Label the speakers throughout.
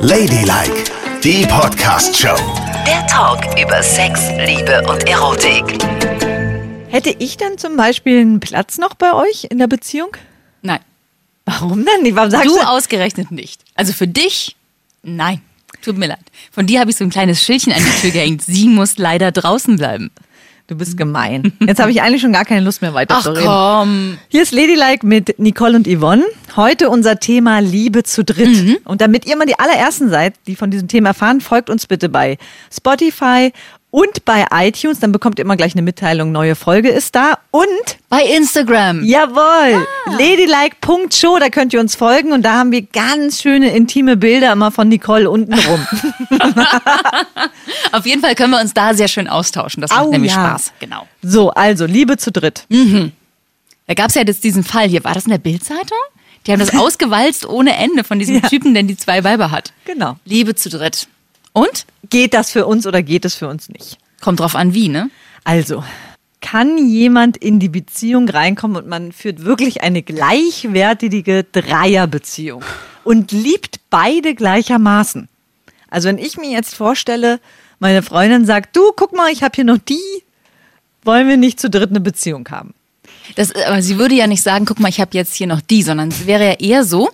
Speaker 1: Ladylike, die Podcast-Show.
Speaker 2: Der Talk über Sex, Liebe und Erotik.
Speaker 3: Hätte ich dann zum Beispiel einen Platz noch bei euch in der Beziehung?
Speaker 4: Nein.
Speaker 3: Warum denn? Warum sagst
Speaker 4: Du
Speaker 3: du?
Speaker 4: ausgerechnet nicht. Also für dich, nein. Tut mir leid. Von dir habe ich so ein kleines Schildchen an die Tür gehängt. Sie muss leider draußen bleiben.
Speaker 3: Du bist gemein. Jetzt habe ich eigentlich schon gar keine Lust mehr weiter
Speaker 4: Ach
Speaker 3: zu reden.
Speaker 4: komm.
Speaker 3: Hier ist Ladylike mit Nicole und Yvonne. Heute unser Thema Liebe zu dritt.
Speaker 4: Mhm.
Speaker 3: Und damit ihr mal die allerersten seid, die von diesem Thema erfahren, folgt uns bitte bei Spotify und bei iTunes. Dann bekommt ihr immer gleich eine Mitteilung, neue Folge ist da. Und
Speaker 4: Bei Instagram.
Speaker 3: Jawohl, ladylike.show, da könnt ihr uns folgen und da haben wir ganz schöne intime Bilder immer von Nicole unten rum.
Speaker 4: Auf jeden Fall können wir uns da sehr schön austauschen. Das macht
Speaker 3: Au,
Speaker 4: nämlich
Speaker 3: ja.
Speaker 4: Spaß. Genau.
Speaker 3: So, also Liebe zu dritt.
Speaker 4: Da gab es ja jetzt diesen Fall hier. War das in der Bildzeitung? Die haben das ausgewalzt ohne Ende von diesem
Speaker 3: Ja.
Speaker 4: Typen, der die zwei Weiber hat.
Speaker 3: Genau.
Speaker 4: Liebe zu dritt. Und?
Speaker 3: Geht das für uns oder geht es für uns nicht?
Speaker 4: Kommt drauf an, wie, ne?
Speaker 3: Also, kann jemand in die Beziehung reinkommen und man führt wirklich eine gleichwertige Dreierbeziehung und liebt beide gleichermaßen? Also, wenn ich mir jetzt vorstelle, meine Freundin sagt, du, guck mal, ich habe hier noch die, wollen wir nicht zu dritt eine Beziehung haben?
Speaker 4: Das, aber sie würde ja nicht sagen, guck mal, ich habe jetzt hier noch die, sondern es wäre ja eher so,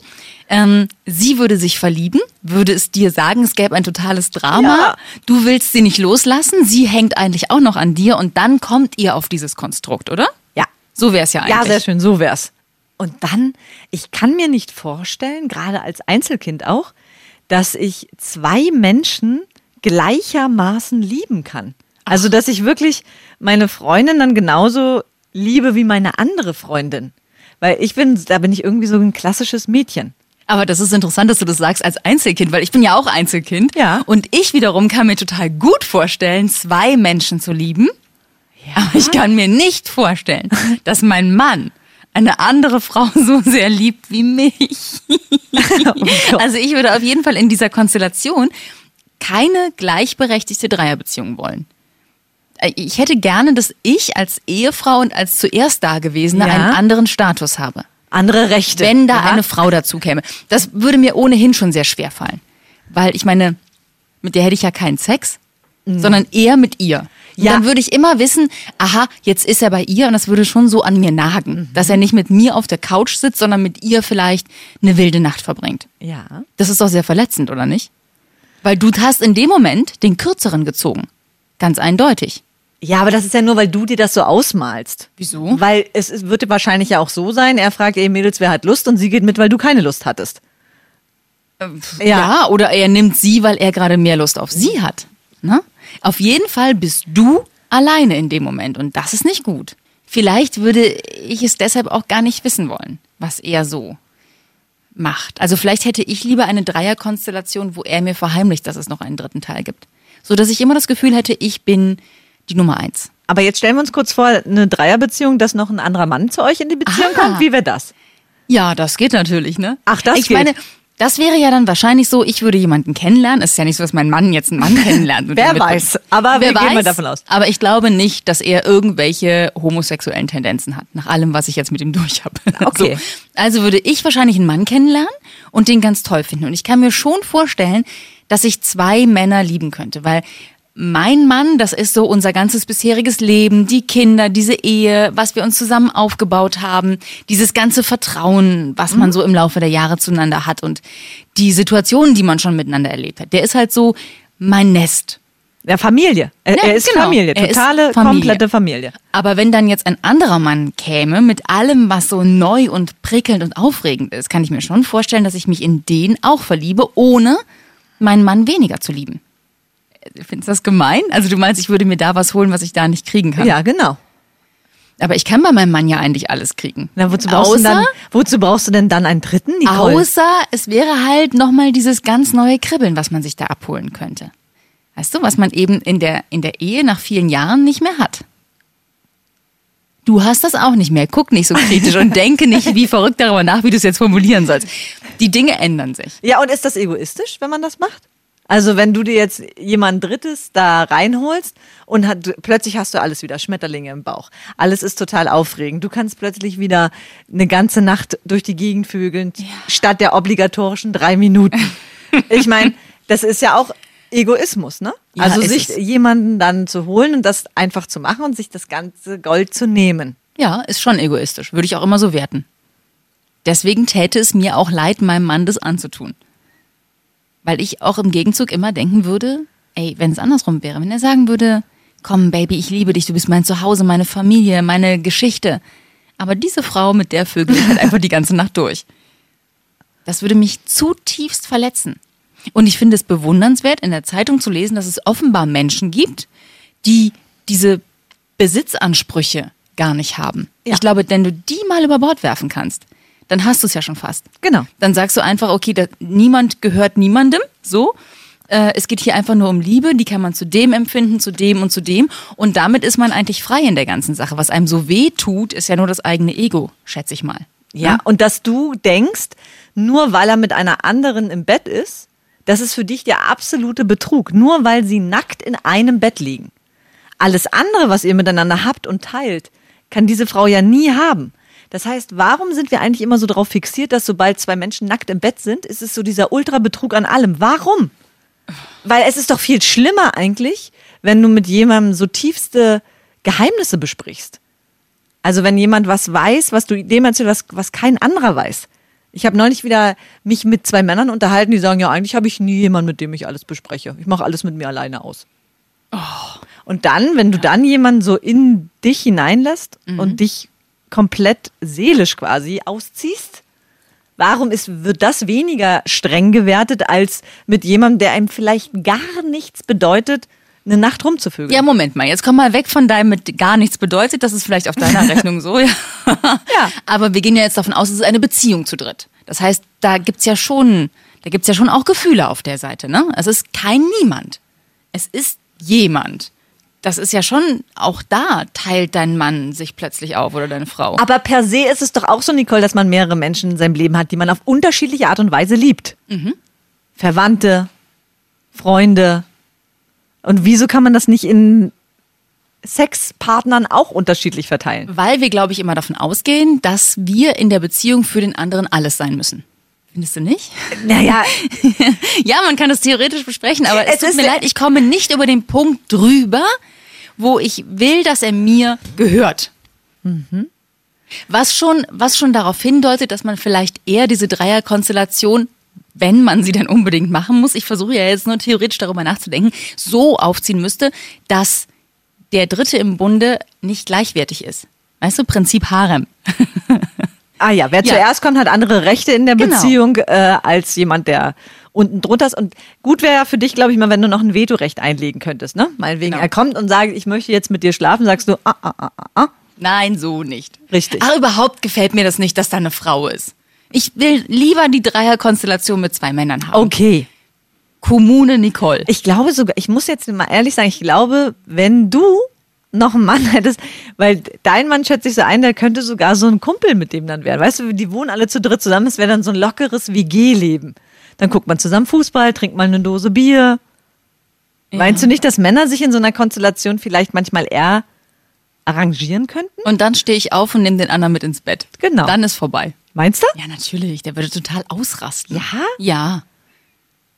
Speaker 4: ähm, sie würde sich verlieben, würde es dir sagen, es gäbe ein totales Drama,
Speaker 3: Ja.
Speaker 4: du willst sie nicht loslassen, sie hängt eigentlich auch noch an dir und dann kommt ihr auf dieses Konstrukt, oder?
Speaker 3: Ja.
Speaker 4: So wäre es ja eigentlich.
Speaker 3: Ja, sehr schön, so wär's. Und dann, ich kann mir nicht vorstellen, gerade als Einzelkind auch, dass ich zwei Menschen gleichermaßen lieben kann. Also, dass ich wirklich meine Freundin dann genauso liebe wie meine andere Freundin. Weil ich bin, da bin ich irgendwie so ein klassisches Mädchen.
Speaker 4: Aber das ist interessant, dass du das sagst als Einzelkind, weil ich bin ja auch Einzelkind.
Speaker 3: Ja.
Speaker 4: Und ich wiederum kann mir total gut vorstellen, zwei Menschen zu lieben. Aber ich kann mir nicht vorstellen, dass mein Mann eine andere Frau so sehr liebt wie mich.
Speaker 3: Gott.
Speaker 4: also ich würde auf jeden Fall in dieser Konstellation keine gleichberechtigte Dreierbeziehung wollen. Äh, Ich hätte gerne, dass ich als Ehefrau und als zuerst Dagewesene
Speaker 3: Ja.
Speaker 4: einen anderen Status habe
Speaker 3: Andere Rechte.
Speaker 4: wenn da
Speaker 3: Ja.
Speaker 4: eine Frau dazu käme. Das würde mir ohnehin schon sehr schwer fallen. Weil ich meine, mit der hätte ich ja keinen Sex, sondern eher mit ihr.
Speaker 3: Mhm. Ja.
Speaker 4: Dann würde ich immer wissen, aha, jetzt ist er bei ihr und das würde schon so an mir nagen,
Speaker 3: Mhm.
Speaker 4: dass er nicht mit mir auf der Couch sitzt, sondern mit ihr vielleicht eine wilde Nacht verbringt.
Speaker 3: Ja.
Speaker 4: Das ist doch sehr verletzend, oder nicht? Weil du hast in dem Moment den kürzeren gezogen. Ganz eindeutig.
Speaker 3: Ja, aber das ist ja nur, weil du dir das so ausmalst.
Speaker 4: Wieso?
Speaker 3: Weil es, es wird wahrscheinlich ja auch so sein, er fragt, ey Mädels, wer hat Lust? Und sie geht mit, weil du keine Lust hattest.
Speaker 4: Ja. oder er nimmt sie, weil er gerade mehr Lust auf sie hat. Ne? Auf jeden Fall bist du alleine in dem Moment und das ist nicht gut. Vielleicht würde ich es deshalb auch gar nicht wissen wollen, was er so macht. Also vielleicht hätte ich lieber eine Dreierkonstellation, wo er mir verheimlicht, dass es noch einen dritten Teil gibt. So dass ich immer das Gefühl hätte, ich bin die Nummer eins.
Speaker 3: Aber jetzt stellen wir uns kurz vor, eine Dreierbeziehung, dass noch ein anderer Mann zu euch in die Beziehung
Speaker 4: Ah.
Speaker 3: kommt. Wie wäre das?
Speaker 4: Ja, das geht natürlich, ne?
Speaker 3: Ach, das
Speaker 4: Ich
Speaker 3: geht.
Speaker 4: meine, das wäre ja dann wahrscheinlich so, ich würde jemanden kennenlernen. Es ist ja nicht so, dass mein Mann jetzt einen Mann kennenlernt.
Speaker 3: Wer weiß. Aber wir gehen mal davon aus.
Speaker 4: Aber ich glaube nicht, dass er irgendwelche homosexuellen Tendenzen hat, nach allem, was ich jetzt mit ihm durch habe.
Speaker 3: Okay.
Speaker 4: So. Also würde ich wahrscheinlich einen Mann kennenlernen und den ganz toll finden. Und ich kann mir schon vorstellen, dass ich zwei Männer lieben könnte, weil mein Mann, das ist so unser ganzes bisheriges Leben, die Kinder, diese Ehe, was wir uns zusammen aufgebaut haben, dieses ganze Vertrauen, was man so im Laufe der Jahre zueinander hat und die Situationen, die man schon miteinander erlebt hat. Der ist halt so mein Nest.
Speaker 3: Ja, Familie. Er,
Speaker 4: Ja,
Speaker 3: er ist
Speaker 4: genau.
Speaker 3: Familie.
Speaker 4: Er ist
Speaker 3: Totale,
Speaker 4: Familie.
Speaker 3: komplette Familie.
Speaker 4: Aber wenn dann jetzt ein anderer Mann käme mit allem, was so neu und prickelnd und aufregend ist, kann ich mir schon vorstellen, dass ich mich in den auch verliebe, ohne meinen Mann weniger zu lieben. Findest du das gemein? Also du meinst, ich würde mir da was holen, was ich da nicht kriegen kann?
Speaker 3: Ja, genau.
Speaker 4: Aber ich kann bei meinem Mann ja eigentlich alles kriegen.
Speaker 3: Na, wozu, brauchst du
Speaker 4: außer,
Speaker 3: dann, wozu brauchst du denn dann einen dritten, Nicole?
Speaker 4: außer es wäre halt nochmal dieses ganz neue Kribbeln, was man sich da abholen könnte. Weißt du, was man eben in der, in der Ehe nach vielen Jahren nicht mehr hat. Du hast das auch nicht mehr. Guck nicht so kritisch und denke nicht wie verrückt darüber nach, wie du es jetzt formulieren sollst. Die Dinge ändern sich.
Speaker 3: Ja, und ist das egoistisch, wenn man das macht? Also wenn du dir jetzt jemand Drittes da reinholst und hat, plötzlich hast du alles wieder Schmetterlinge im Bauch. Alles ist total aufregend. Du kannst plötzlich wieder eine ganze Nacht durch die Gegend vögeln, statt der obligatorischen drei Minuten. Ich meine, das ist ja auch Egoismus, ne?
Speaker 4: Ja,
Speaker 3: also sich
Speaker 4: es.
Speaker 3: jemanden dann zu holen und das einfach zu machen und sich das ganze Gold zu nehmen.
Speaker 4: Ja, ist schon egoistisch. Würde ich auch immer so werten. Deswegen täte es mir auch leid, meinem Mann das anzutun. Weil ich auch im Gegenzug immer denken würde, ey, wenn es andersrum wäre, wenn er sagen würde, komm, Baby, ich liebe dich, du bist mein Zuhause, meine Familie, meine Geschichte. Aber diese Frau mit der Vögel halt einfach die ganze Nacht durch. Das würde mich zutiefst verletzen. Und ich finde es bewundernswert, in der Zeitung zu lesen, dass es offenbar Menschen gibt, die diese Besitzansprüche gar nicht haben.
Speaker 3: Ja.
Speaker 4: Ich glaube, wenn du die mal über Bord werfen kannst, dann hast du es ja schon fast.
Speaker 3: Genau.
Speaker 4: Dann sagst du einfach, okay, da, niemand gehört niemandem, so. Äh, es geht hier einfach nur um Liebe, die kann man zu dem empfinden, zu dem und zu dem. Und damit ist man eigentlich frei in der ganzen Sache. Was einem so weh tut, ist ja nur das eigene Ego, schätze ich mal.
Speaker 3: Ja, und dass du denkst, nur weil er mit einer anderen im Bett ist, das ist für dich der absolute Betrug. Nur weil sie nackt in einem Bett liegen. Alles andere, was ihr miteinander habt und teilt, kann diese Frau ja nie haben. Das heißt, warum sind wir eigentlich immer so darauf fixiert, dass sobald zwei Menschen nackt im Bett sind, ist es so dieser Ultrabetrug an allem? Warum? Weil es ist doch viel schlimmer eigentlich, wenn du mit jemandem so tiefste Geheimnisse besprichst. Also wenn jemand was weiß, was du dem erzählst, was, was kein anderer weiß. Ich habe neulich wieder mich mit zwei Männern unterhalten, die sagen, ja, eigentlich habe ich nie jemanden, mit dem ich alles bespreche. Ich mache alles mit mir alleine aus. Und dann, wenn du dann jemanden so in dich hineinlässt und dich komplett seelisch quasi ausziehst, warum ist, wird das weniger streng gewertet als mit jemandem, der einem vielleicht gar nichts bedeutet, eine Nacht rumzuvögeln?
Speaker 4: Ja, Moment mal, jetzt komm mal weg von deinem mit gar nichts bedeutet. Das ist vielleicht auf deiner Rechnung so, ja.
Speaker 3: Ja.
Speaker 4: Aber wir gehen ja jetzt davon aus, es ist eine Beziehung zu dritt. Das heißt, da gibt's ja schon, da gibt's ja schon auch Gefühle auf der Seite, ne? Es ist kein Niemand. Es ist jemand. Das ist ja schon, auch da teilt dein Mann sich plötzlich auf oder deine Frau.
Speaker 3: Aber per se ist es doch auch so, Nicole, dass man mehrere Menschen in seinem Leben hat, die man auf unterschiedliche Art und Weise liebt. Verwandte, Freunde. Und wieso kann man das nicht in Sexpartnern auch unterschiedlich verteilen?
Speaker 4: Weil wir, glaube ich, immer davon ausgehen, dass wir in der Beziehung für den anderen alles sein müssen. Findest du nicht?
Speaker 3: Naja,
Speaker 4: Ja, man kann das theoretisch besprechen, aber es,
Speaker 3: Es
Speaker 4: tut mir leid, ich komme nicht über den Punkt drüber, wo ich will, dass er mir gehört.
Speaker 3: Mhm.
Speaker 4: Was schon, was schon darauf hindeutet, dass man vielleicht eher diese Dreierkonstellation, wenn man sie denn unbedingt machen muss, ich versuche ja jetzt nur theoretisch darüber nachzudenken, so aufziehen müsste, dass der Dritte im Bunde nicht gleichwertig ist. Weißt du, Prinzip Harem.
Speaker 3: ah ja, wer
Speaker 4: Ja.
Speaker 3: zuerst kommt, hat andere Rechte in der
Speaker 4: Genau.
Speaker 3: Beziehung äh, als jemand, der unten drunter ist. Und gut wäre ja für dich, glaube ich, mal, wenn du noch ein Vetorecht einlegen könntest. Ne? Meinetwegen,
Speaker 4: Genau.
Speaker 3: er kommt und sagt, ich möchte jetzt mit dir schlafen, sagst du, ah, ah, ah, ah, ah.
Speaker 4: Nein, so nicht.
Speaker 3: Richtig.
Speaker 4: Ach, überhaupt gefällt mir das nicht, dass da eine Frau ist. Ich will lieber die Dreierkonstellation mit zwei Männern haben.
Speaker 3: Okay.
Speaker 4: Kommune Nicole.
Speaker 3: Ich glaube sogar, ich muss jetzt mal ehrlich sagen, ich glaube, wenn du noch einen Mann hättest, weil dein Mann schätze ich so ein, der könnte sogar so ein Kumpel mit dem dann werden. Weißt du, die wohnen alle zu dritt zusammen, es wäre dann so ein lockeres WG-Leben. Dann guckt man zusammen Fußball, trinkt mal eine Dose Bier. Meinst du nicht, dass Männer sich in so einer Konstellation vielleicht manchmal eher arrangieren könnten?
Speaker 4: Und dann stehe ich auf und nehme den anderen mit ins Bett.
Speaker 3: Genau.
Speaker 4: Dann ist vorbei.
Speaker 3: Meinst du?
Speaker 4: Ja, natürlich. Der würde total ausrasten.
Speaker 3: Ja?
Speaker 4: Ja.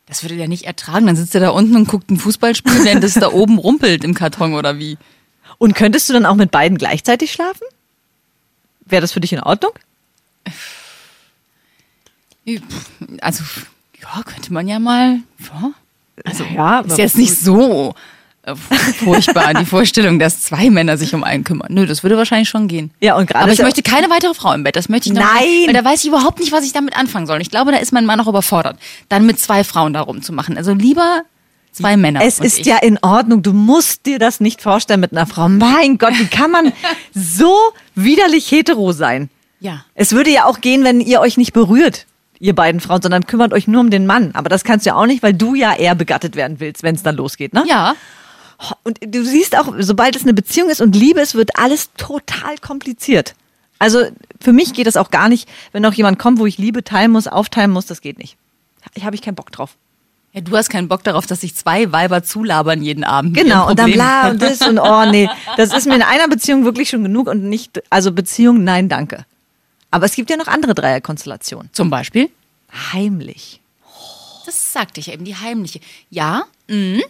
Speaker 4: Das würde der nicht ertragen. Dann sitzt er da unten und guckt ein Fußballspiel, während es da oben rumpelt im Karton oder wie.
Speaker 3: Und könntest du dann auch mit beiden gleichzeitig schlafen? Wäre das für dich in Ordnung?
Speaker 4: Also, ja, könnte man ja mal. Ja. Also,
Speaker 3: Ja,
Speaker 4: ist jetzt nicht so äh, furchtbar, die Vorstellung, dass zwei Männer sich um einen kümmern. Nö, das würde wahrscheinlich schon gehen.
Speaker 3: Ja, und gerade
Speaker 4: Aber ich möchte keine weitere Frau im Bett. Das möchte ich noch
Speaker 3: Nein!
Speaker 4: Nicht, weil da weiß ich überhaupt nicht, was ich damit anfangen soll. Ich glaube, da ist mein Mann auch überfordert, dann mit zwei Frauen da rumzumachen. Also lieber zwei Männer.
Speaker 3: Es ist
Speaker 4: ich.
Speaker 3: ja in Ordnung. Du musst dir das nicht vorstellen mit einer Frau. Mein Gott, wie kann man so widerlich hetero sein?
Speaker 4: Ja.
Speaker 3: Es würde ja auch gehen, wenn ihr euch nicht berührt, ihr beiden Frauen, sondern kümmert euch nur um den Mann. Aber das kannst du ja auch nicht, weil du ja eher begattet werden willst, wenn es dann losgeht, ne?
Speaker 4: Ja.
Speaker 3: Und du siehst auch, sobald es eine Beziehung ist und Liebe ist, wird alles total kompliziert. Also für mich geht das auch gar nicht, wenn noch jemand kommt, wo ich Liebe teilen muss, aufteilen muss, das geht nicht. Ich habe ich keinen Bock drauf.
Speaker 4: ja. Du hast keinen Bock darauf, dass sich zwei Weiber zulabern jeden Abend.
Speaker 3: Genau, und dann bla und das und oh nee. Das ist mir in einer Beziehung wirklich schon genug und nicht, also Beziehung, nein, danke. Aber es gibt ja noch andere Dreierkonstellationen.
Speaker 4: Zum Beispiel?
Speaker 3: Heimlich.
Speaker 4: Das sagte ich ja eben, die heimliche. Ja, mh,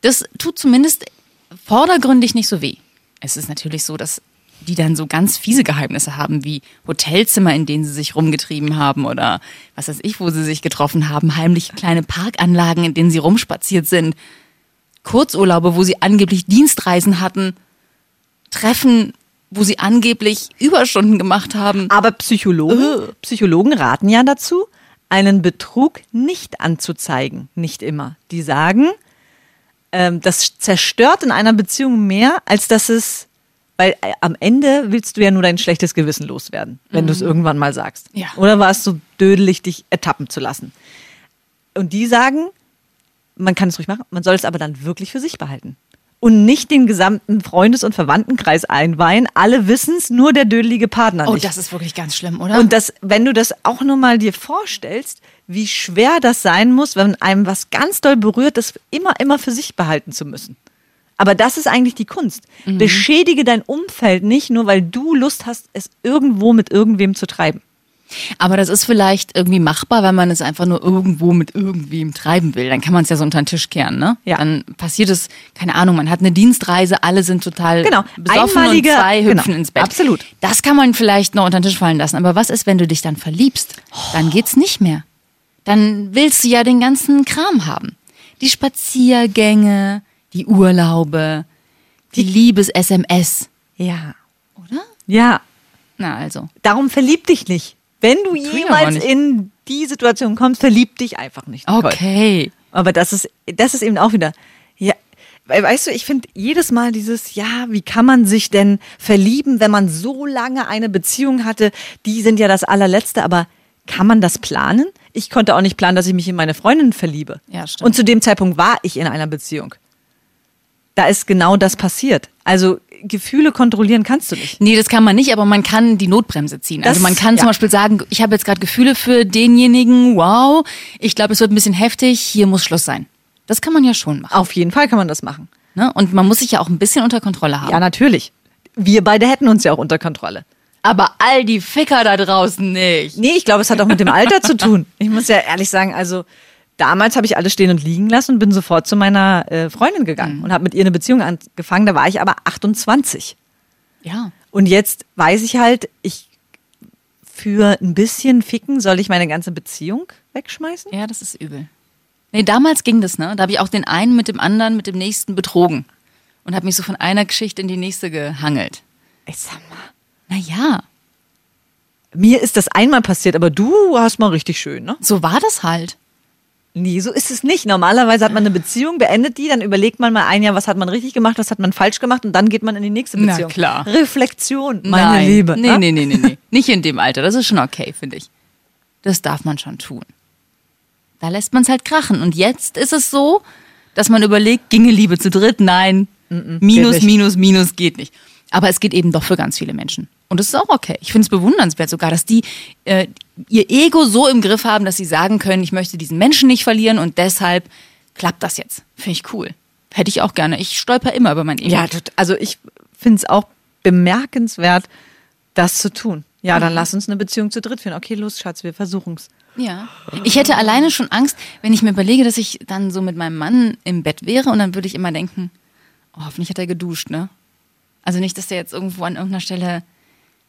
Speaker 4: das tut zumindest vordergründig nicht so weh. Es ist natürlich so, dass die dann so ganz fiese Geheimnisse haben, wie Hotelzimmer, in denen sie sich rumgetrieben haben oder was weiß ich, wo sie sich getroffen haben, heimliche kleine Parkanlagen, in denen sie rumspaziert sind, Kurzurlaube, wo sie angeblich Dienstreisen hatten, Treffen, wo sie angeblich Überstunden gemacht haben.
Speaker 3: Aber Psychologen, Psychologen raten ja dazu, einen Betrug nicht anzuzeigen. Nicht immer. Die sagen, ähm, das zerstört in einer Beziehung mehr, als dass es, weil äh, am Ende willst du ja nur dein schlechtes Gewissen loswerden, wenn du es irgendwann mal sagst.
Speaker 4: Ja.
Speaker 3: Oder war es so dödelig, dich ertappen zu lassen? Und die sagen, man kann es ruhig machen, man soll es aber dann wirklich für sich behalten. Und nicht den gesamten Freundes- und Verwandtenkreis einweihen. Alle wissen es, nur der dödelige Partner
Speaker 4: Oh,
Speaker 3: nicht.
Speaker 4: das ist wirklich ganz schlimm, oder?
Speaker 3: Und das, wenn du das auch nur mal dir vorstellst, wie schwer das sein muss, wenn einem was ganz doll berührt, das immer, immer für sich behalten zu müssen. Aber das ist eigentlich die Kunst. Beschädige dein Umfeld nicht, nur weil du Lust hast, es irgendwo mit irgendwem zu treiben.
Speaker 4: Aber das ist vielleicht irgendwie machbar, wenn man es einfach nur irgendwo mit irgendwem treiben will. Dann kann man es ja so unter den Tisch kehren, ne?
Speaker 3: Ja.
Speaker 4: Dann passiert es, keine Ahnung, man hat eine Dienstreise, alle sind total
Speaker 3: Genau.
Speaker 4: besoffen
Speaker 3: Einmalige-
Speaker 4: und zwei hüpfen
Speaker 3: genau.
Speaker 4: ins Bett.
Speaker 3: Absolut.
Speaker 4: Das kann man vielleicht noch unter den Tisch fallen lassen. Aber was ist, wenn du dich dann verliebst? Dann geht's nicht mehr. Dann willst du ja den ganzen Kram haben. Die Spaziergänge, die Urlaube, die Liebes-SMS,
Speaker 3: Ja.
Speaker 4: oder?
Speaker 3: Ja.
Speaker 4: Na also.
Speaker 3: Darum verlieb dich nicht. Wenn du jemals in die Situation kommst, verlieb dich einfach nicht. Nicole.
Speaker 4: Okay.
Speaker 3: Aber das ist, das ist eben auch wieder, ja, weißt du, ich finde jedes Mal dieses, ja, wie kann man sich denn verlieben, wenn man so lange eine Beziehung hatte? Die sind ja das allerletzte, aber kann man das planen? Ich konnte auch nicht planen, dass ich mich in meine Freundin verliebe.
Speaker 4: Ja, stimmt.
Speaker 3: Und zu dem Zeitpunkt war ich in einer Beziehung. Da ist genau das passiert. Also Gefühle kontrollieren kannst du nicht.
Speaker 4: Nee, das kann man nicht, aber man kann die Notbremse ziehen.
Speaker 3: Das-
Speaker 4: also man kann zum
Speaker 3: ja.
Speaker 4: Beispiel sagen, ich habe jetzt gerade Gefühle für denjenigen, wow, ich glaube, es wird ein bisschen heftig, hier muss Schluss sein. Das kann man ja schon machen.
Speaker 3: Auf jeden Fall kann man das machen.
Speaker 4: Ne? Und man muss sich ja auch ein bisschen unter Kontrolle haben.
Speaker 3: Ja, natürlich. Wir beide hätten uns ja auch unter Kontrolle.
Speaker 4: aber all die Ficker da draußen nicht.
Speaker 3: Nee, ich glaube, es hat auch mit dem Alter zu tun. Ich muss ja ehrlich sagen, also damals habe ich alles stehen und liegen lassen und bin sofort zu meiner äh, Freundin gegangen und habe mit ihr eine Beziehung angefangen. Da war ich aber 28.
Speaker 4: Ja.
Speaker 3: Und jetzt weiß ich halt, ich für ein bisschen Ficken soll ich meine ganze Beziehung wegschmeißen?
Speaker 4: Ja, das ist übel. Nee, damals ging das, ne? Da habe ich auch den einen mit dem anderen, mit dem nächsten betrogen. Und habe mich so von einer Geschichte in die nächste gehangelt.
Speaker 3: Ich sag mal.
Speaker 4: Naja,
Speaker 3: Mir ist das einmal passiert, aber du hast mal richtig schön, ne?
Speaker 4: so war das halt.
Speaker 3: Nee, so ist es nicht. Normalerweise hat man eine Beziehung, beendet die, dann überlegt man mal ein Jahr, was hat man richtig gemacht, was hat man falsch gemacht und dann geht man in die nächste
Speaker 4: Na
Speaker 3: Beziehung.
Speaker 4: klar.
Speaker 3: Reflexion, meine
Speaker 4: Nein.
Speaker 3: Liebe.
Speaker 4: Nee,
Speaker 3: ne?
Speaker 4: nee, nee, nee, nee. Nicht in dem Alter. Das ist schon okay, finde ich. Das darf man schon tun. Da lässt man es halt krachen. Und jetzt ist es so, dass man überlegt, ginge Liebe zu dritt? Nein. minus,
Speaker 3: nicht.
Speaker 4: minus, minus geht nicht. Aber es geht eben doch für ganz viele Menschen. Und das ist auch okay. Ich finde es bewundernswert sogar, dass die äh, ihr Ego so im Griff haben, dass sie sagen können, ich möchte diesen Menschen nicht verlieren und deshalb klappt das jetzt. Finde ich cool. Hätte ich auch gerne. Ich stolper immer über mein Ego.
Speaker 3: Ja, also ich finde es auch bemerkenswert, das zu tun. Ja,
Speaker 4: Mhm.
Speaker 3: dann lass uns eine Beziehung zu dritt führen. Okay, los, Schatz, wir versuchen's.
Speaker 4: Ja. Ich hätte alleine schon Angst, wenn ich mir überlege, dass ich dann so mit meinem Mann im Bett wäre und dann würde ich immer denken, oh, hoffentlich hat er geduscht, ne? Also nicht, dass der jetzt irgendwo an irgendeiner Stelle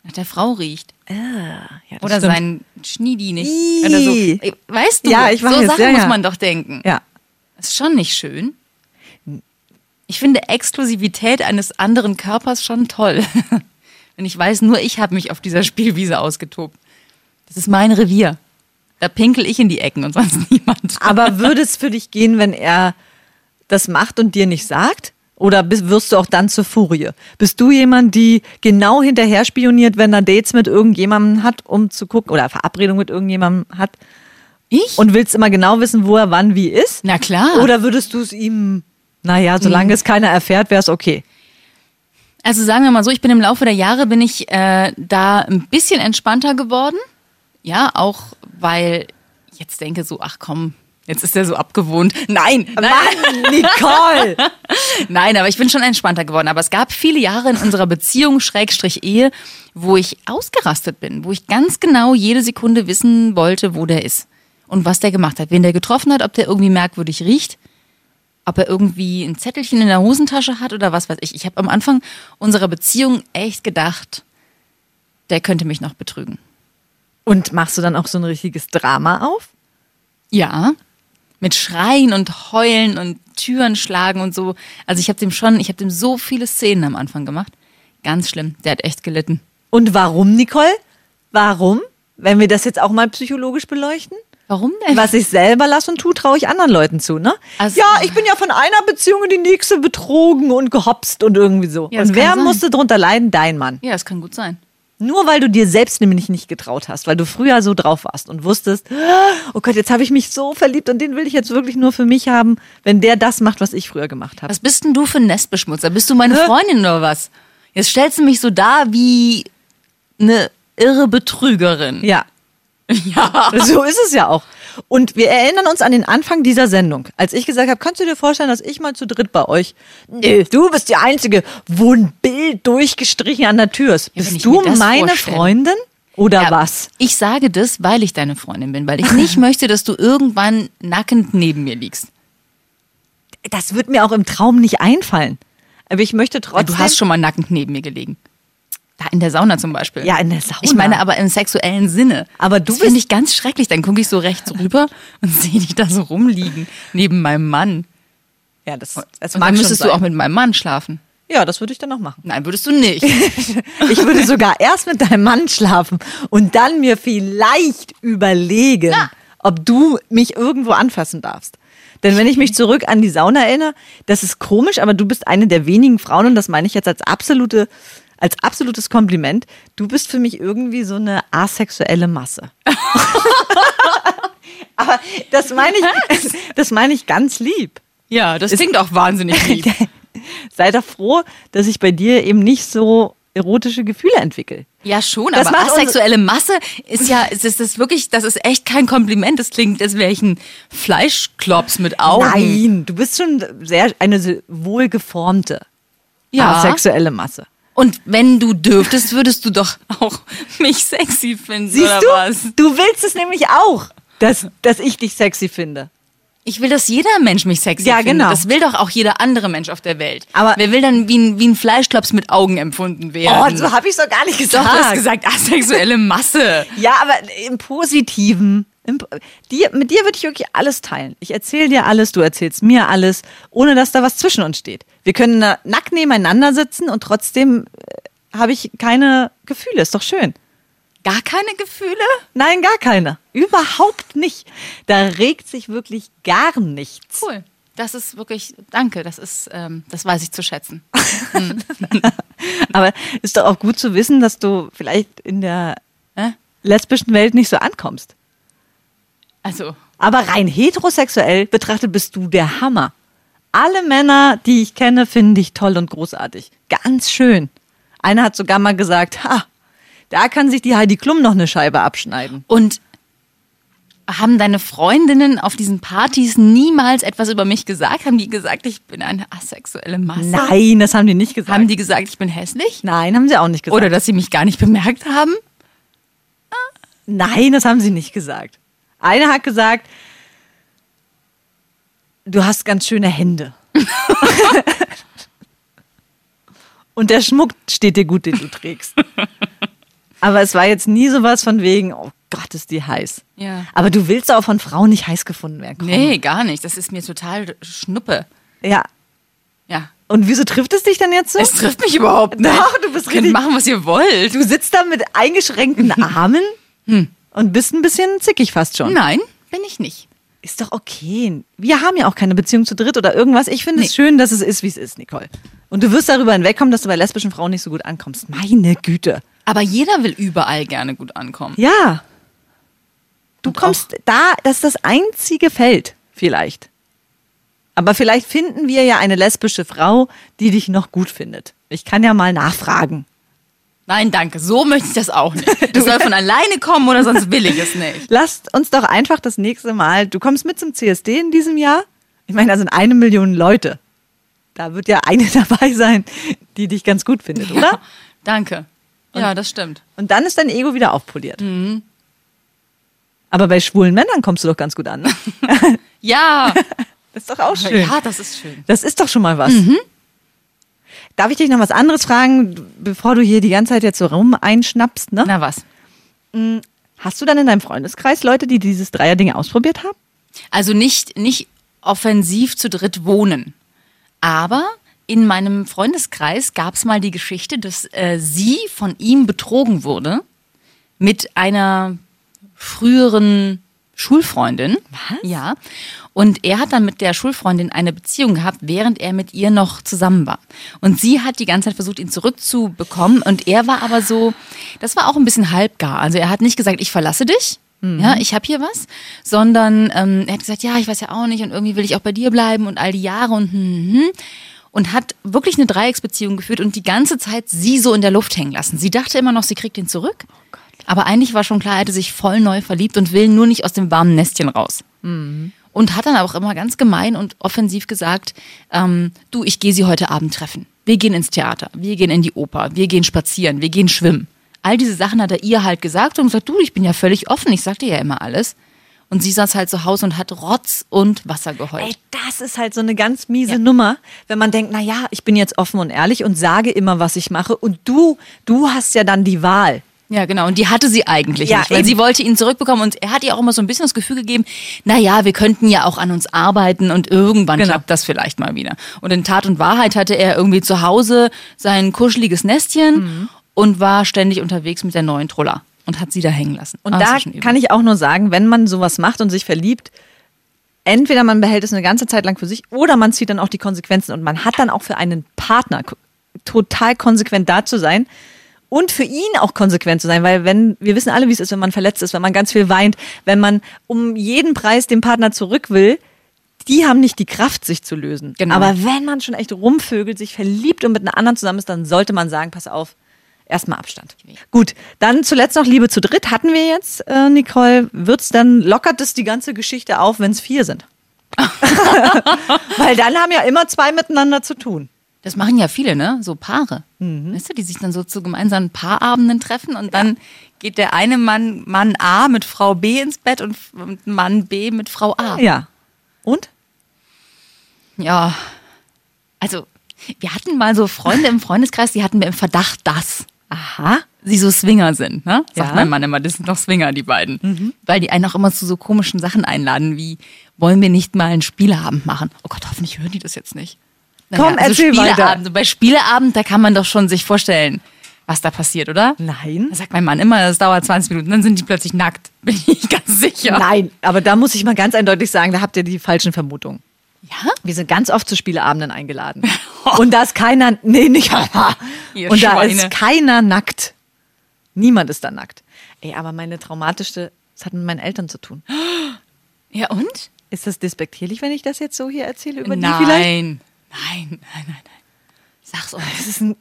Speaker 4: nach der Frau riecht.
Speaker 3: Ja, das
Speaker 4: Oder
Speaker 3: stimmt.
Speaker 4: sein Schniedi nicht. So. Weißt du,
Speaker 3: Ja, ich
Speaker 4: so
Speaker 3: weiß,
Speaker 4: Sachen
Speaker 3: ja,
Speaker 4: muss
Speaker 3: ja.
Speaker 4: man doch denken.
Speaker 3: Ja.
Speaker 4: Ist schon nicht schön. Ich finde Exklusivität eines anderen Körpers schon toll. Wenn ich weiß, nur ich habe mich auf dieser Spielwiese ausgetobt. Das ist mein Revier. Da pinkel ich in die Ecken und sonst niemand.
Speaker 3: Aber würde es für dich gehen, wenn er das macht und dir nicht sagt? Oder bist, wirst du auch dann zur Furie? Bist du jemand, die genau hinterher spioniert, wenn er Dates mit irgendjemandem hat, um zu gucken, oder Verabredung mit irgendjemandem hat
Speaker 4: Ich?
Speaker 3: und willst immer genau wissen, wo er wann wie ist?
Speaker 4: Na klar.
Speaker 3: Oder würdest du es ihm, naja, solange es keiner erfährt, wäre es okay?
Speaker 4: Also sagen wir mal so, ich bin im Laufe der Jahre bin ich äh, da ein bisschen entspannter geworden. Ja, auch weil ich jetzt denke so, ach komm, jetzt ist er so abgewohnt. Nein, nein,
Speaker 3: Mann, Nicole!
Speaker 4: nein, aber ich bin schon entspannter geworden. Aber es gab viele Jahre in unserer Beziehung, Schrägstrich Ehe, wo ich ausgerastet bin, wo ich ganz genau jede Sekunde wissen wollte, wo der ist. und was der gemacht hat. Wen der getroffen hat, ob der irgendwie merkwürdig riecht, ob er irgendwie ein Zettelchen in der Hosentasche hat oder was weiß ich. Ich habe am Anfang unserer Beziehung echt gedacht, der könnte mich noch betrügen.
Speaker 3: Und machst du dann auch so ein richtiges Drama auf?
Speaker 4: Ja, mit Schreien und Heulen und Türen schlagen und so. Also ich habe dem schon, ich habe dem so viele Szenen am Anfang gemacht. Ganz schlimm. Der hat echt gelitten.
Speaker 3: Und warum, Nicole? Warum? Wenn wir das jetzt auch mal psychologisch beleuchten?
Speaker 4: Warum denn?
Speaker 3: Was ich selber lasse und tue, traue ich anderen Leuten zu, ne?
Speaker 4: Also-
Speaker 3: ja, ich bin ja von einer Beziehung in die nächste betrogen und gehopst und irgendwie so.
Speaker 4: Ja,
Speaker 3: und wer
Speaker 4: sein.
Speaker 3: musste drunter leiden? Dein Mann.
Speaker 4: Ja, das kann gut sein.
Speaker 3: Nur weil du dir selbst nämlich nicht getraut hast, weil du früher so drauf warst und wusstest, oh Gott, jetzt habe ich mich so verliebt und den will ich jetzt wirklich nur für mich haben, wenn der das macht, was ich früher gemacht habe.
Speaker 4: Was bist denn du für ein Nestbeschmutzer? Bist du meine Freundin oder was? Jetzt stellst du mich so dar wie eine irre Betrügerin.
Speaker 3: Ja,
Speaker 4: Ja.
Speaker 3: so ist es ja auch. Und wir erinnern uns an den Anfang dieser Sendung, als ich gesagt habe, kannst du dir vorstellen, dass ich mal zu dritt bei euch? Nee, du bist die Einzige, wo ein Bild durchgestrichen an der Tür ist.
Speaker 4: Ja,
Speaker 3: bist du meine
Speaker 4: vorstelle.
Speaker 3: Freundin oder
Speaker 4: Ja,
Speaker 3: was?
Speaker 4: Ich sage das, weil ich deine Freundin bin, weil ich nicht möchte, dass du irgendwann nackend neben mir liegst.
Speaker 3: Das wird mir auch im Traum nicht einfallen. Aber ich möchte trotzdem.
Speaker 4: du hast schon mal nackend neben mir gelegen. In der Sauna zum Beispiel.
Speaker 3: Ja, in der Sauna.
Speaker 4: Ich meine aber im sexuellen Sinne.
Speaker 3: Aber du
Speaker 4: das finde ich ganz schrecklich. Dann gucke ich so rechts rüber und sehe dich da so rumliegen neben meinem Mann.
Speaker 3: ja, das, das
Speaker 4: Und dann müsstest du auch mit meinem Mann schlafen.
Speaker 3: Ja, das würde ich dann auch machen.
Speaker 4: Nein, würdest du nicht.
Speaker 3: Ich würde sogar erst mit deinem Mann schlafen und dann mir vielleicht überlegen,
Speaker 4: Ja.
Speaker 3: ob du mich irgendwo anfassen darfst. Denn wenn ich mich zurück an die Sauna erinnere, das ist komisch, aber du bist eine der wenigen Frauen und das meine ich jetzt als absolute als absolutes Kompliment. Du bist für mich irgendwie so eine asexuelle Masse. aber das meine ich das meine ich ganz lieb.
Speaker 4: Ja, das klingt auch wahnsinnig lieb.
Speaker 3: Sei doch froh, dass ich bei dir eben nicht so erotische Gefühle entwickle.
Speaker 4: Ja, schon,
Speaker 3: Das
Speaker 4: aber asexuelle Masse ist ja, es ist das wirklich, das ist echt kein Kompliment. Das klingt, als wäre ich ein Fleischklops mit Augen.
Speaker 3: Nein, du bist schon sehr eine wohlgeformte
Speaker 4: Ja.
Speaker 3: asexuelle Masse.
Speaker 4: Und wenn du dürftest, würdest du doch auch mich sexy finden,
Speaker 3: Siehst
Speaker 4: oder
Speaker 3: du?
Speaker 4: was?
Speaker 3: Du willst es nämlich auch, dass, dass ich dich sexy finde.
Speaker 4: Ich will, dass jeder Mensch mich sexy
Speaker 3: Ja,
Speaker 4: findet.
Speaker 3: genau.
Speaker 4: Das will doch auch jeder andere Mensch auf der Welt.
Speaker 3: Aber-
Speaker 4: Wer will dann wie ein, wie ein Fleischklops mit Augen empfunden werden?
Speaker 3: Oh, so habe ich es doch gar nicht
Speaker 4: doch,
Speaker 3: gesagt.
Speaker 4: du hast gesagt, asexuelle Masse.
Speaker 3: Ja, aber im Positiven. Dir, mit dir würde ich wirklich alles teilen. Ich erzähle dir alles, du erzählst mir alles, ohne dass da was zwischen uns steht. Wir können nackt nebeneinander sitzen und trotzdem äh, habe ich keine Gefühle. Ist doch schön.
Speaker 4: Gar keine Gefühle?
Speaker 3: Nein, gar keine. Überhaupt nicht. Da regt sich wirklich gar nichts.
Speaker 4: Cool. Das ist wirklich, danke, das ist, ähm, das weiß ich zu schätzen.
Speaker 3: Aber ist doch auch gut zu wissen, dass du vielleicht in der
Speaker 4: Hä?
Speaker 3: lesbischen Welt nicht so ankommst.
Speaker 4: Also,
Speaker 3: Aber rein heterosexuell betrachtet bist du der Hammer. Alle Männer, die ich kenne, finden dich toll und großartig. Ganz schön. Einer hat sogar mal gesagt, ha, da kann sich die Heidi Klum noch eine Scheibe abschneiden.
Speaker 4: und haben deine Freundinnen auf diesen Partys niemals etwas über mich gesagt? Haben die gesagt, ich bin eine asexuelle Masse?
Speaker 3: Nein, das haben die nicht gesagt.
Speaker 4: Haben die gesagt, ich bin hässlich?
Speaker 3: Nein, haben sie auch nicht gesagt.
Speaker 4: Oder dass sie mich gar nicht bemerkt haben?
Speaker 3: Nein, das haben sie nicht gesagt. Einer hat gesagt, du hast ganz schöne Hände. Und der Schmuck steht dir gut, den du trägst. Aber es war jetzt nie sowas von wegen, oh Gott, ist die heiß.
Speaker 4: Ja.
Speaker 3: Aber du willst auch von Frauen nicht heiß gefunden werden. Komm.
Speaker 4: Nee, gar nicht. Das ist mir total schnuppe.
Speaker 3: Ja.
Speaker 4: Ja.
Speaker 3: Und wieso trifft es dich dann jetzt so?
Speaker 4: Es trifft mich überhaupt nicht.
Speaker 3: Doch, du bist
Speaker 4: Ihr könnt
Speaker 3: richtig-
Speaker 4: machen, was ihr wollt.
Speaker 3: Du sitzt da mit eingeschränkten Armen und bist ein bisschen zickig fast schon.
Speaker 4: Nein, bin ich nicht.
Speaker 3: Ist doch okay. Wir haben ja auch keine Beziehung zu dritt oder irgendwas. Ich finde es
Speaker 4: Nee.
Speaker 3: schön, dass es ist, wie es ist, Nicole. Und du wirst darüber hinwegkommen, dass du bei lesbischen Frauen nicht so gut ankommst. Meine Güte.
Speaker 4: Aber jeder will überall gerne gut ankommen.
Speaker 3: Ja. Du
Speaker 4: Und
Speaker 3: kommst da, das ist das einzige Feld, vielleicht. Aber vielleicht finden wir ja eine lesbische Frau, die dich noch gut findet. Ich kann ja mal nachfragen.
Speaker 4: Nein, danke. So möchte ich das auch nicht. Das soll von alleine kommen oder sonst will ich es nicht.
Speaker 3: Lasst uns doch einfach das nächste Mal, du kommst mit zum CSD in diesem Jahr. Ich meine, da sind eine Million Leute. Da wird ja eine dabei sein, die dich ganz gut findet, oder?
Speaker 4: Ja, danke. Ja, das stimmt.
Speaker 3: Und dann ist dein Ego wieder aufpoliert. Aber bei schwulen Männern kommst du doch ganz gut an. Ne?
Speaker 4: Ja,
Speaker 3: Das ist doch auch schön.
Speaker 4: ja, das ist schön.
Speaker 3: Das ist doch schon mal was.
Speaker 4: Mhm.
Speaker 3: Darf ich dich noch was anderes fragen, bevor du hier die ganze Zeit jetzt so rum einschnappst? Ne?
Speaker 4: Na was?
Speaker 3: Hast du dann in deinem Freundeskreis Leute, die dieses Dreier-Ding ausprobiert haben?
Speaker 4: Also nicht, nicht offensiv zu dritt wohnen. Aber in meinem Freundeskreis gab es mal die Geschichte, dass äh, sie von ihm betrogen wurde mit einer früheren Schulfreundin.
Speaker 3: Was?
Speaker 4: Ja. Und er hat dann mit der Schulfreundin eine Beziehung gehabt, während er mit ihr noch zusammen war. Und sie hat die ganze Zeit versucht, ihn zurückzubekommen. Und er war aber so, das war auch ein bisschen halbgar. Also er hat nicht gesagt, ich verlasse dich. Ja, ich habe hier was, sondern ähm, er hat gesagt, ja, ich weiß ja auch nicht und irgendwie will ich auch bei dir bleiben und all die Jahre und hm, hm, und hat wirklich eine Dreiecksbeziehung geführt und die ganze Zeit sie so in der Luft hängen lassen. Sie dachte immer noch, sie kriegt ihn zurück, aber eigentlich war schon klar, er hätte sich voll neu verliebt und will nur nicht aus dem warmen Nestchen raus. Und hat dann auch immer ganz gemein und offensiv gesagt, ähm, du, ich gehe sie heute Abend treffen. Wir gehen ins Theater, wir gehen in die Oper, wir gehen spazieren, wir gehen schwimmen. All diese Sachen hat er ihr halt gesagt und gesagt, du, ich bin ja völlig offen, ich sag dir ja immer alles. Und sie saß halt zu Hause und hat Rotz und Wasser geheult.
Speaker 3: Ey, das ist halt so eine ganz miese
Speaker 4: Ja.
Speaker 3: Nummer, wenn man denkt, na ja, ich bin jetzt offen und ehrlich und sage immer, was ich mache und du, du hast ja dann die Wahl.
Speaker 4: Ja, genau. Und die hatte sie eigentlich
Speaker 3: Ja,
Speaker 4: nicht, weil
Speaker 3: eben.
Speaker 4: sie wollte ihn zurückbekommen und er hat ihr auch immer so ein bisschen das Gefühl gegeben, na ja, wir könnten ja auch an uns arbeiten und irgendwann
Speaker 3: Genau.
Speaker 4: klappt das vielleicht mal wieder. Und in Tat und Wahrheit hatte er irgendwie zu Hause sein kuscheliges Nestchen
Speaker 3: Mhm.
Speaker 4: und war ständig unterwegs mit der neuen Troller und hat sie da hängen lassen.
Speaker 3: Und
Speaker 4: Ah,
Speaker 3: da kann ich auch nur sagen, wenn man sowas macht und sich verliebt, entweder man behält es eine ganze Zeit lang für sich oder man zieht dann auch die Konsequenzen und man hat dann auch für einen Partner total konsequent da zu sein und für ihn auch konsequent zu sein, weil wenn wir wissen alle, wie es ist, wenn man verletzt ist, wenn man ganz viel weint, wenn man um jeden Preis den Partner zurück will, die haben nicht die Kraft, sich zu lösen.
Speaker 4: Genau.
Speaker 3: Aber wenn man schon echt rumvögelt, sich verliebt und mit einer anderen zusammen ist, dann sollte man sagen, pass auf, erstmal Abstand. Gut, dann zuletzt noch Liebe zu dritt hatten wir jetzt, äh, Nicole. Wird's dann, lockert es die ganze Geschichte auf, wenn es vier sind? Weil dann haben ja immer zwei miteinander zu tun.
Speaker 4: Das machen ja viele, ne? So Paare.
Speaker 3: Mhm.
Speaker 4: Weißt du, die sich dann so zu gemeinsamen Paarabenden treffen und dann geht der eine Mann, Mann A mit Frau B ins Bett und Mann B mit Frau A.
Speaker 3: Ja. Und?
Speaker 4: Ja, also wir hatten mal so Freunde im Freundeskreis, die hatten wir im Verdacht, dass
Speaker 3: Aha.
Speaker 4: sie so Swinger sind, ne? Sagt
Speaker 3: Ja. Mhm.
Speaker 4: mein Mann immer, das sind doch Swinger, die beiden. Weil die einen auch immer zu so komischen Sachen einladen, wie wollen wir nicht mal einen Spieleabend machen? Oh Gott, hoffentlich hören die das jetzt nicht.
Speaker 3: Komm, erzähl weiter.
Speaker 4: Spieleabend. Bei Spieleabend, da kann man doch schon sich vorstellen, was da passiert, oder?
Speaker 3: Nein.
Speaker 4: Da sagt mein Mann immer, das dauert 20 Minuten, dann sind die plötzlich nackt. Bin ich ganz sicher.
Speaker 3: Nein, aber da muss ich mal ganz eindeutig sagen, da habt ihr die falschen Vermutungen.
Speaker 4: Ja?
Speaker 3: Wir sind ganz oft zu Spieleabenden eingeladen. Und da ist keiner, nee, nicht, und da ist keiner nackt. Niemand ist da nackt. Ey, aber meine traumatischste, das hat mit meinen Eltern zu tun.
Speaker 4: Ja, und?
Speaker 3: Ist das despektierlich, wenn ich das jetzt so hier erzähle über
Speaker 4: nein.
Speaker 3: die vielleicht?
Speaker 4: nein, nein, nein, nein, nein. Sag's uns.
Speaker 3: Das ist, ein,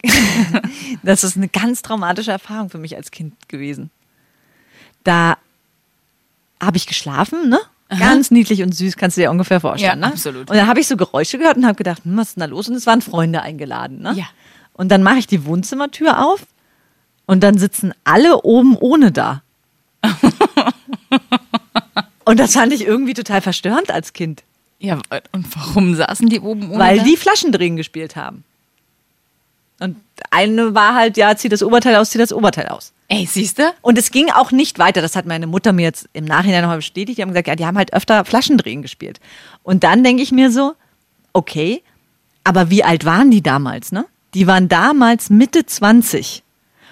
Speaker 3: das ist eine ganz traumatische Erfahrung für mich als Kind gewesen. Da habe ich geschlafen, ne? Ganz niedlich und süß, kannst du dir ungefähr vorstellen.
Speaker 4: Ja,
Speaker 3: ne?
Speaker 4: absolut.
Speaker 3: Und dann habe ich so Geräusche gehört und habe gedacht, hm, was ist denn da los? Und es waren Freunde eingeladen. Ne?
Speaker 4: Ja.
Speaker 3: Und dann mache ich die Wohnzimmertür auf und dann sitzen alle oben ohne da. und das fand ich irgendwie total verstörend als Kind,
Speaker 4: Ja, und warum saßen die oben ohne
Speaker 3: weil die Flaschendrehen gespielt haben. Und eine war halt, ja, zieh das Oberteil aus, zieh das Oberteil aus.
Speaker 4: Ey, siehst du?
Speaker 3: Und es ging auch nicht weiter. Das hat meine Mutter mir jetzt im Nachhinein nochmal bestätigt. Die haben gesagt, ja, die haben halt öfter Flaschendrehen gespielt. Und dann denke ich mir so, okay, aber wie alt waren die damals, ne? Die waren damals Mitte 20.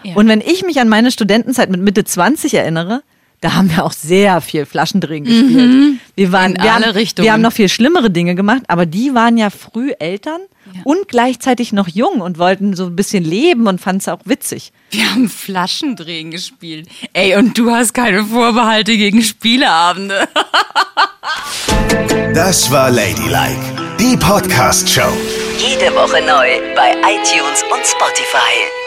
Speaker 4: Ja.
Speaker 3: Und wenn ich mich an meine Studentenzeit mit Mitte 20 erinnere, da haben wir auch sehr viel Flaschendrehen gespielt. Wir waren,
Speaker 4: Mhm. In
Speaker 3: wir
Speaker 4: alle
Speaker 3: haben,
Speaker 4: Richtungen.
Speaker 3: Wir haben noch viel schlimmere Dinge gemacht, aber die waren ja früh Eltern
Speaker 4: Ja.
Speaker 3: und gleichzeitig noch jung und wollten so ein bisschen leben und fanden es auch witzig.
Speaker 4: Wir haben Flaschendrehen gespielt. Ey, und du hast keine Vorbehalte gegen Spieleabende.
Speaker 1: Das war Ladylike, die Podcast-Show.
Speaker 2: Jede Woche neu bei iTunes und Spotify.